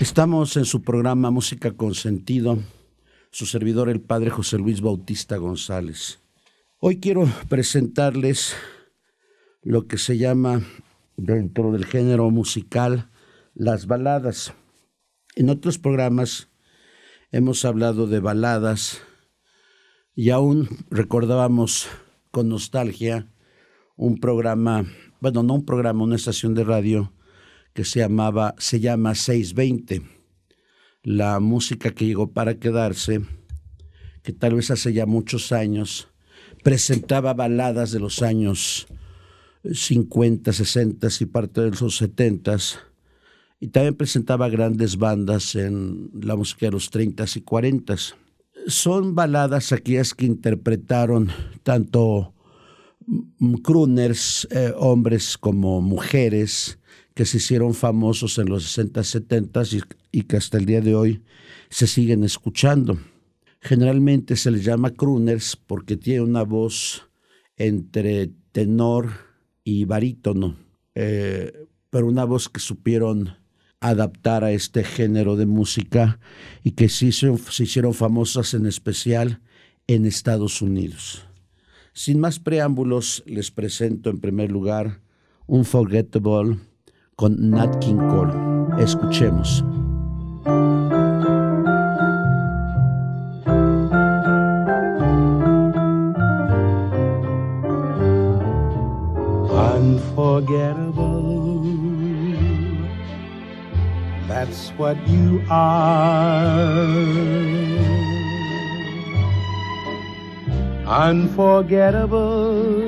Estamos en su programa Música con Sentido, su servidor el padre José Luis Bautista González. Hoy quiero presentarles lo que se llama dentro del género musical las baladas. En otros programas hemos hablado de baladas y aún recordábamos con nostalgia un programa, bueno, no un programa, una estación de radio que se llamaba, se llama 620. La música que llegó para quedarse, que tal vez hace ya muchos años, presentaba baladas de los años 50, 60 y parte de los 70 y también presentaba grandes bandas en la música de los 30 y 40. Son baladas aquellas que interpretaron tanto crooners, eh, hombres como mujeres, que se hicieron famosos en los 60, 70 y, y que hasta el día de hoy se siguen escuchando. Generalmente se les llama crooners porque tiene una voz entre tenor y barítono, eh, pero una voz que supieron adaptar a este género de música y que se hicieron famosas en especial en Estados Unidos. Sin más preámbulos, les presento en primer lugar Unforgettable con Nat King Cole. Escuchemos. Unforgettable. That's what you are. Unforgettable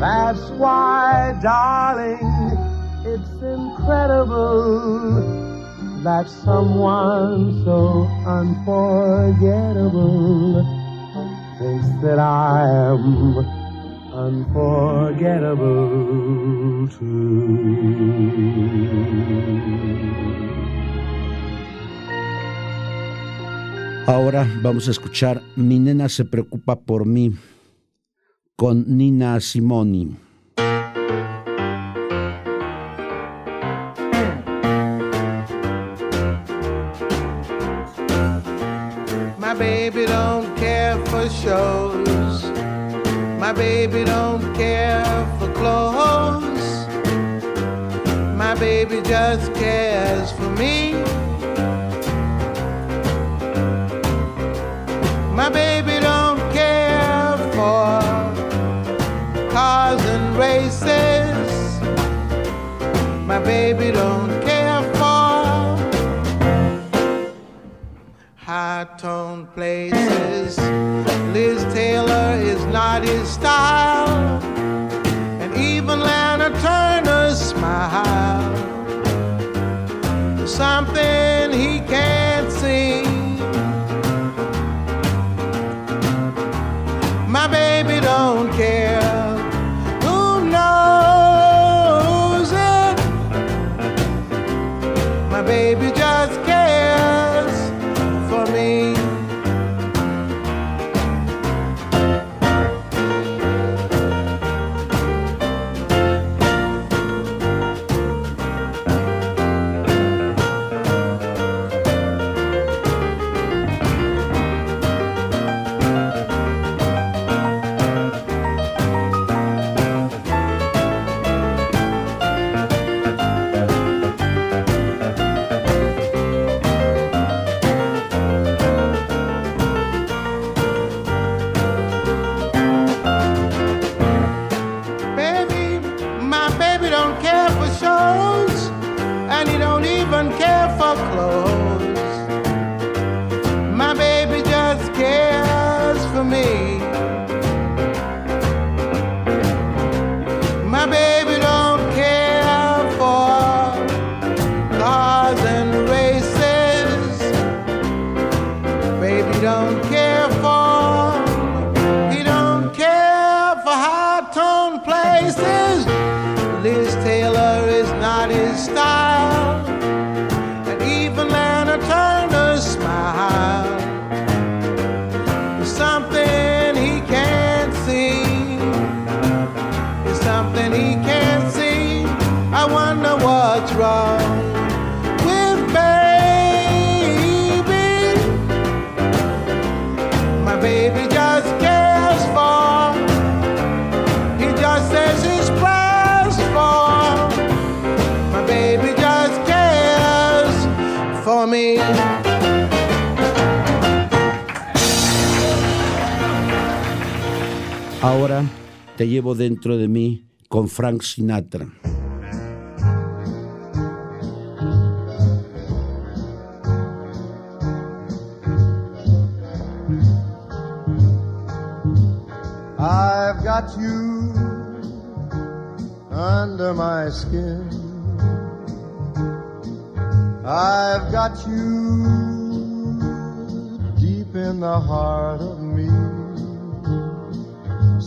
That's why, darling, it's incredible that someone so unforgettable thinks that I am unforgettable too. Ahora vamos a escuchar Mi nena se preocupa por mí con Nina Simone. My baby don't care for shows. My baby don't care for clothes. My baby just cares for me. My baby high tone places. Liz Taylor is not his style, and even Lana Turner's smile. Something is style. Ahora te llevo dentro de mí con Frank Sinatra. I've got you under my skin. I've got you deep in the heart of.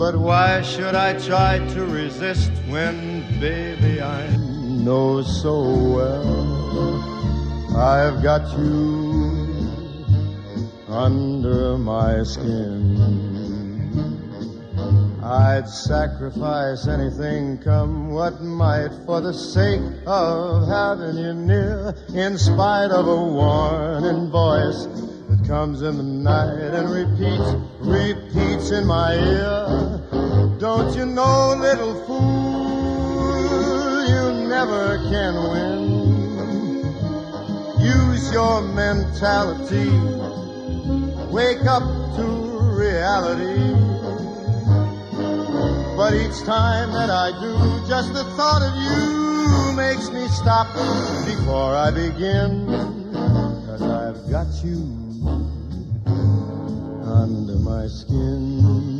But why should I try to resist when, baby, I know so well I've got you under my skin? I'd sacrifice anything come what might for the sake of having you near, in spite of a warning voice that comes in the night and repeats, repeats in my ear. Don't you know, little fool, you never can win. Use your mentality. Wake up to reality. But each time that I do, just the thought of you makes me stop before I begin. Cause I've got you under my skin.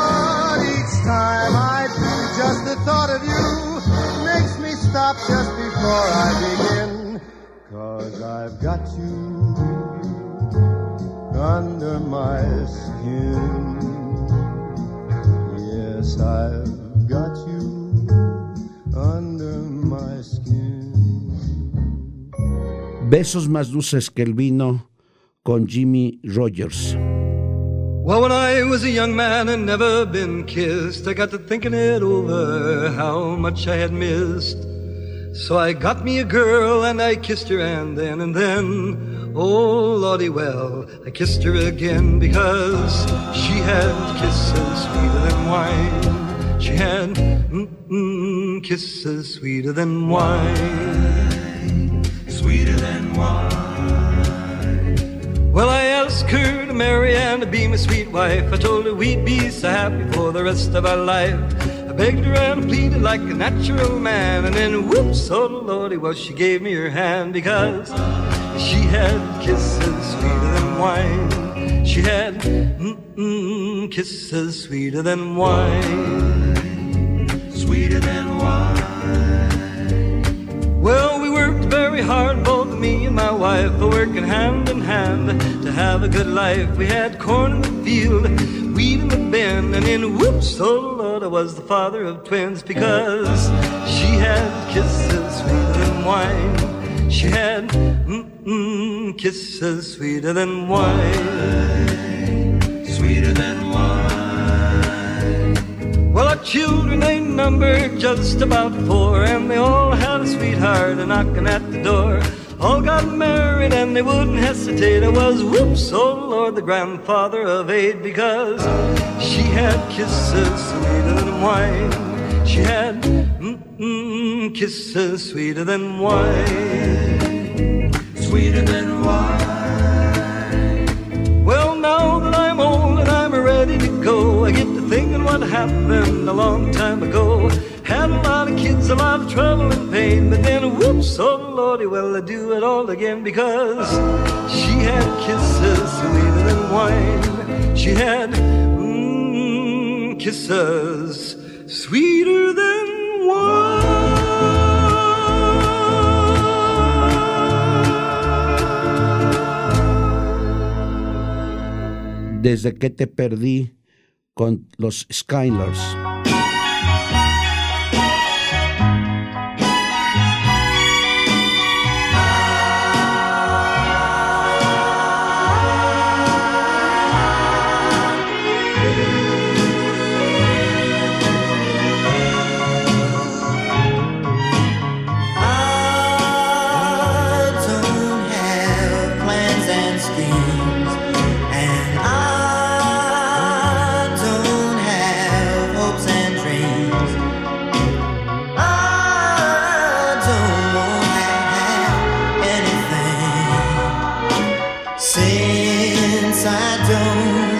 of you makes me stop just before I begin. Cause I've got you under my skin. Yes, I've got you under my skin. Besos más dulces que el vino con Jimmy Rogers. Well, when I was a young man and never been kissed, I got to thinking it over how much I had missed. So I got me a girl and I kissed her and then and then, oh lordy well, I kissed her again because she had kisses sweeter than wine. She had mm-mm, kisses sweeter than wine, sweeter than wine. Well, I asked her to marry and to be my sweet wife. I told her we'd be so happy for the rest of our life. I begged her and pleaded like a natural man. And then, whoops, oh lordy, well, she gave me her hand because she had kisses sweeter than wine. She had mm-mm, kisses sweeter than wine. Sweeter than wine. Well, very hard, both me and my wife are working hand in hand to have a good life. We had corn in the field, wheat in the bin, and in whoops, oh Lord, I was the father of twins because she had kisses sweeter than wine. She had mm-mm, kisses sweeter than wine, sweeter than wine. Well, our children they numbered just about four, and they all had a sweetheart a knocking at the door all got married and they wouldn't hesitate. I was, whoops, oh Lord, the grandfather of eight because she had kisses sweeter than wine. She had mm-mm, kisses sweeter than wine. Sweeter than wine. Well, now that I'm old and I'm ready to go, I get to what happened a long time ago. Had a lot of kids, a lot of trouble and pain, but then whoops, oh lordy, well I do it all again because she had kisses sweeter than wine. She had mm, kisses sweeter than wine. Desde que te perdí con los Skylers. I don't.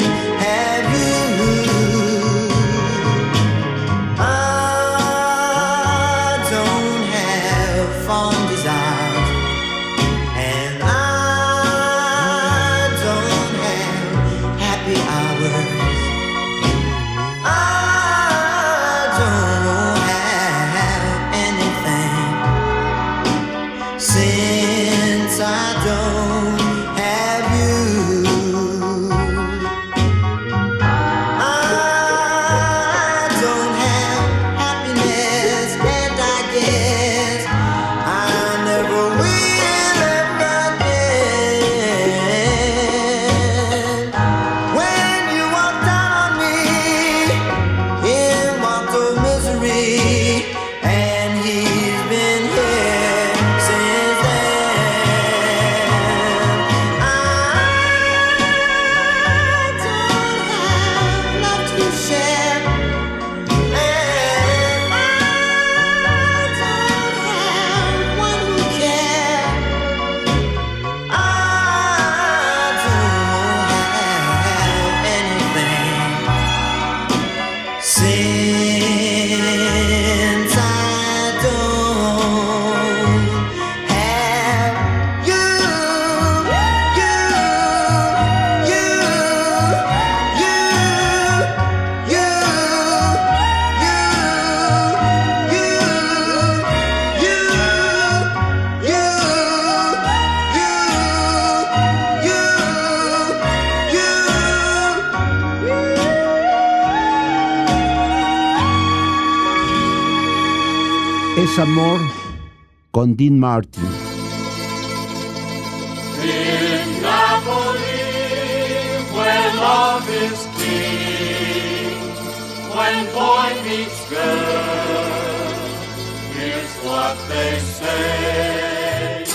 Amor con Dean Martin. In Napoli, where love is king, when boy meets girl, here's what they say.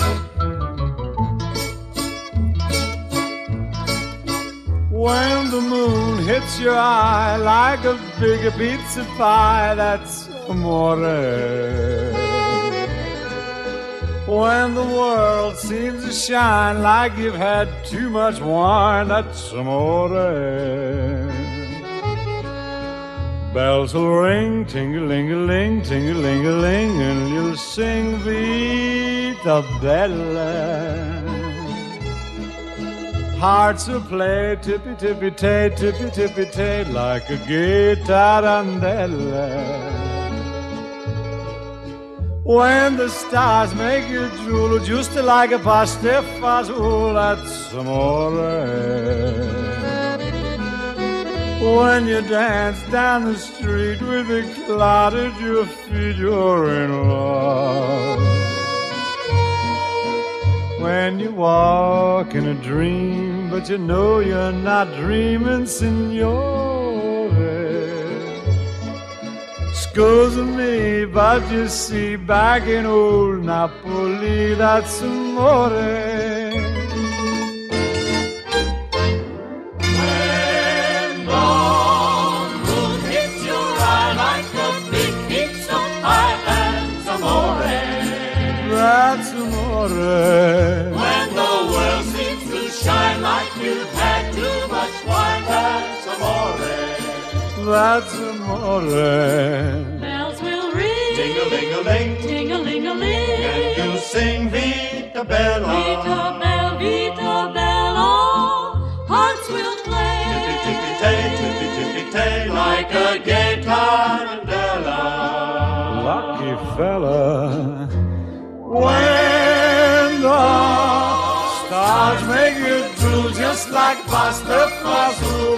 When the moon hits your eye like a big pizza pie, that's amore. When the world seems to shine like you've had too much wine, that's amore. Bells will ring, ting-a-ling-a-ling, ting-a-ling-a-ling, and you'll sing Vita Bella. Hearts will play tippy-tippy-tay, tippy-tippy-tay, like a gay tarantella. When the stars make you drool, just like a pasta fazool, that's amore. When you dance down the street with a cloud at your feet, you're in love. When you walk in a dream, but you know you're not dreaming, signore. Scusa me, but you see, back in old Napoli, that's amore. When the moon hits your eye like a big pizza pie, that's amore. That's amore. When the world seems to shine like you've had too much wine, that's amore. That's amore a ling Ting-a-ling-a-ling. And you sing Vita Bella. Vita Bella, Vita Bella. Hearts will play. Tippy-tippy-tay, tippy-tippy-tay. Like a gay tarantella. Lucky fella. When the stars make you drool just like pasta fazool.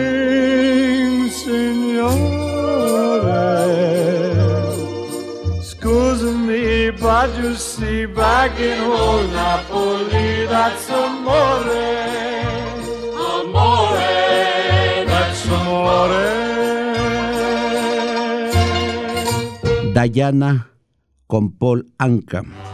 me, but see, back in old Napoli, that's amore. Amore, that's amore. Diana con Paul Anka.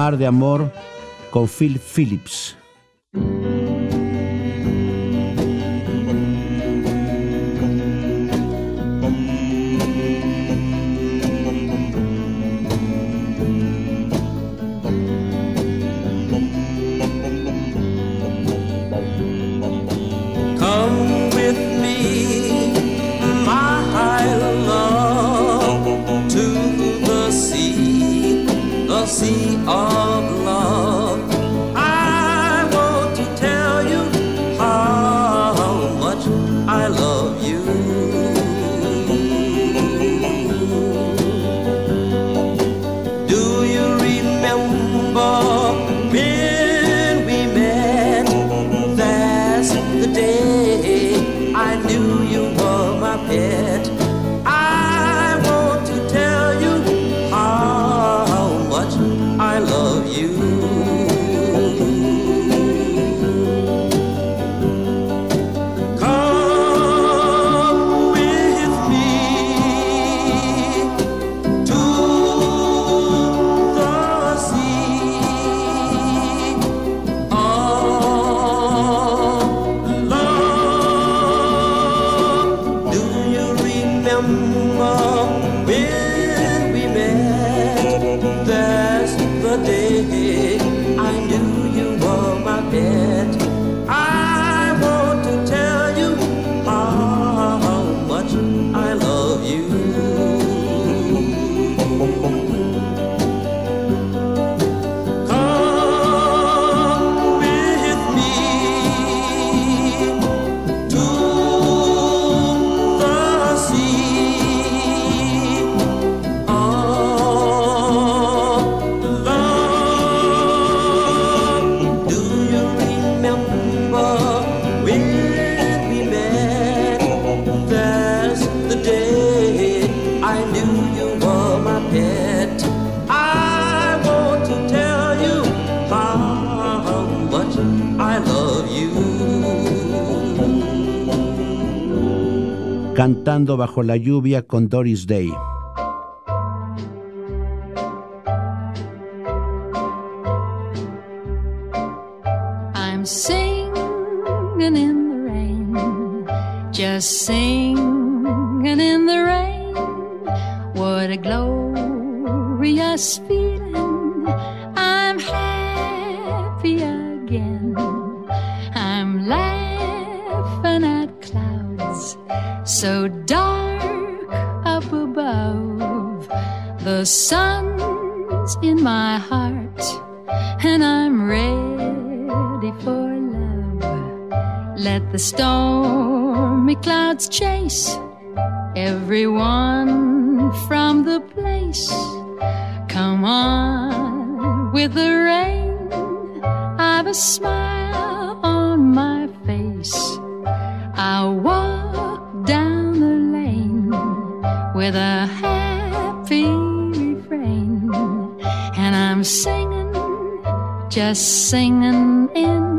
Mar de Amor con Phil Phillips. Cantando bajo la lluvia con Doris Day. The sun's in my heart, and I'm ready for love. Let the stormy clouds chase everyone from the place. Come on with the rain. I've a smile on my face. I'll walk down the lane with a just singing in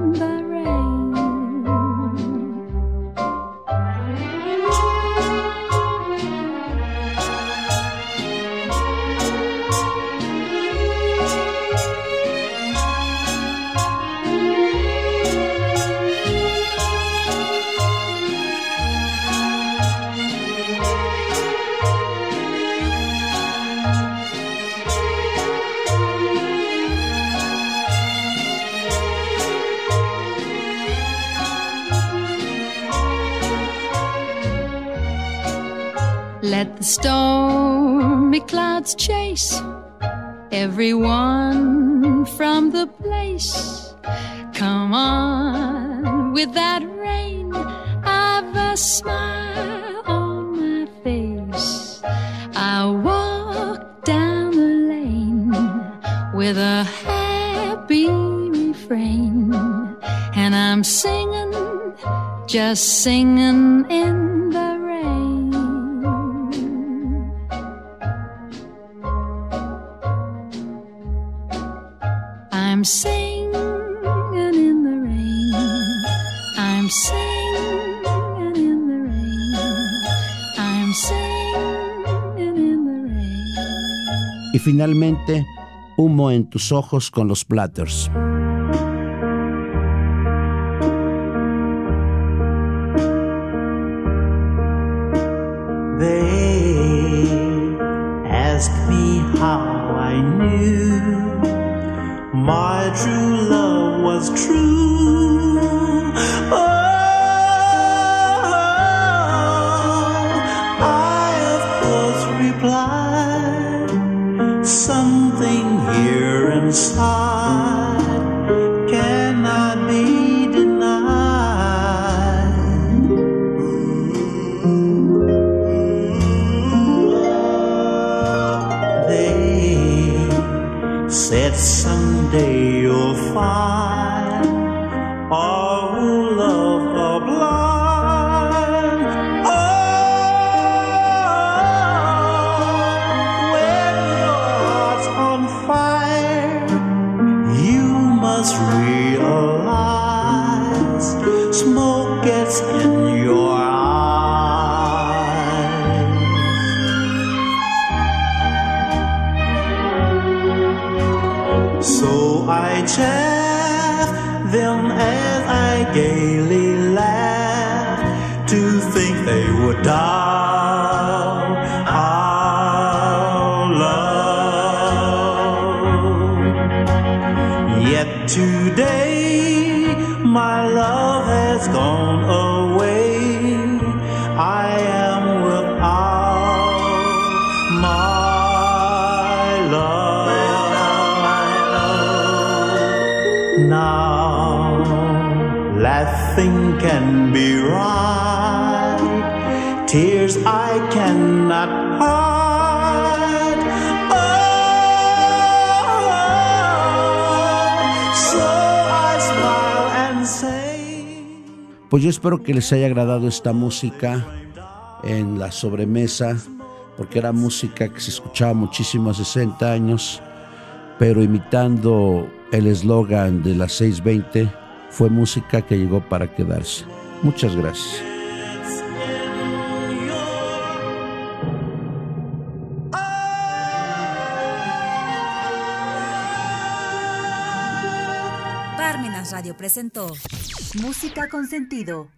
everyone from the place. Come on with that rain. I've a smile on my face. I walk down the lane with a happy refrain. And I'm singing, just singing singing in the rain. I'm singing in the rain. Y finalmente, Humo en tus ojos con los Platters. Said someday you'll find all laughing can be right, tears I cannot hide. Oh, so I smile and say. Pues yo espero que les haya agradado esta música en la sobremesa, porque era música que se escuchaba muchísimo hace 60 años, pero imitando el eslogan de las 620, fue música que llegó para quedarse. Muchas gracias. Parmenas Radio presentó Música con sentido